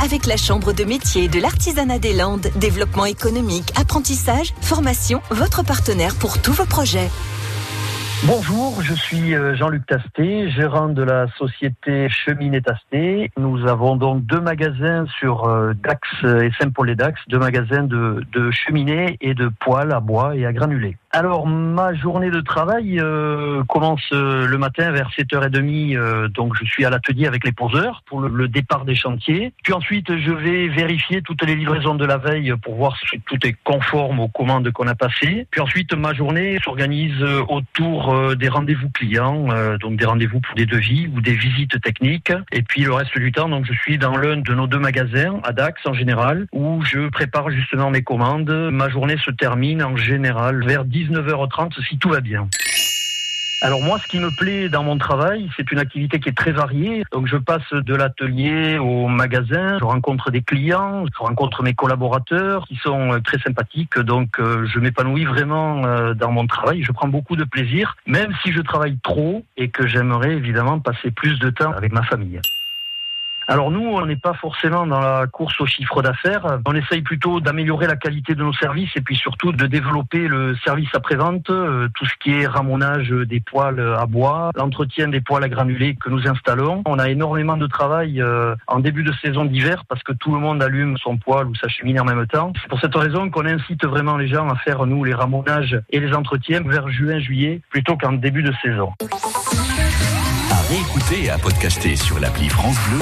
avec la Chambre de métier de l'artisanat des Landes. Développement économique, apprentissage, formation, votre partenaire pour tous vos projets. Bonjour, je suis euh, Jean-Luc Tasté, gérant de la société Cheminée Tasté. Nous avons donc deux magasins sur euh, Dax et Saint-Paul-les-Dax, deux magasins de, de cheminées et de poêles à bois et à granulés. Alors ma journée de travail euh, commence euh, le matin vers 7h30, euh, donc je suis à l'atelier avec les poseurs pour le, départ des chantiers. Puis ensuite je vais vérifier toutes les livraisons de la veille pour voir si tout est conforme aux commandes qu'on a passées. Puis ensuite ma journée s'organise autour des rendez-vous clients, donc des rendez-vous pour des devis ou des visites techniques. Et puis le reste du temps, donc je suis dans l'un de nos deux magasins, à Dax en général, où je prépare justement mes commandes. Ma journée se termine en général vers 10 19h30 si tout va bien. Alors moi, ce qui me plaît dans mon travail, c'est une activité qui est très variée. Donc je passe de l'atelier au magasin, je rencontre des clients, je rencontre mes collaborateurs qui sont euh, très sympathiques. Donc euh, je m'épanouis vraiment euh, dans mon travail. Je prends beaucoup de plaisir, même si je travaille trop et que j'aimerais évidemment passer plus de temps avec ma famille. Alors nous, on n'est pas forcément dans la course au chiffre d'affaires. On essaye plutôt d'améliorer la qualité de nos services et puis surtout de développer le service après-vente, euh, tout ce qui est ramonage des poêles à bois, l'entretien des poêles à granulés que nous installons. On a énormément de travail euh, en début de saison d'hiver parce que tout le monde allume son poêle ou sa cheminée en même temps. C'est pour cette raison qu'on incite vraiment les gens à faire, nous, les ramonages et les entretiens vers juin-juillet plutôt qu'en début de saison. À réécouter et à podcaster sur l'appli France Bleu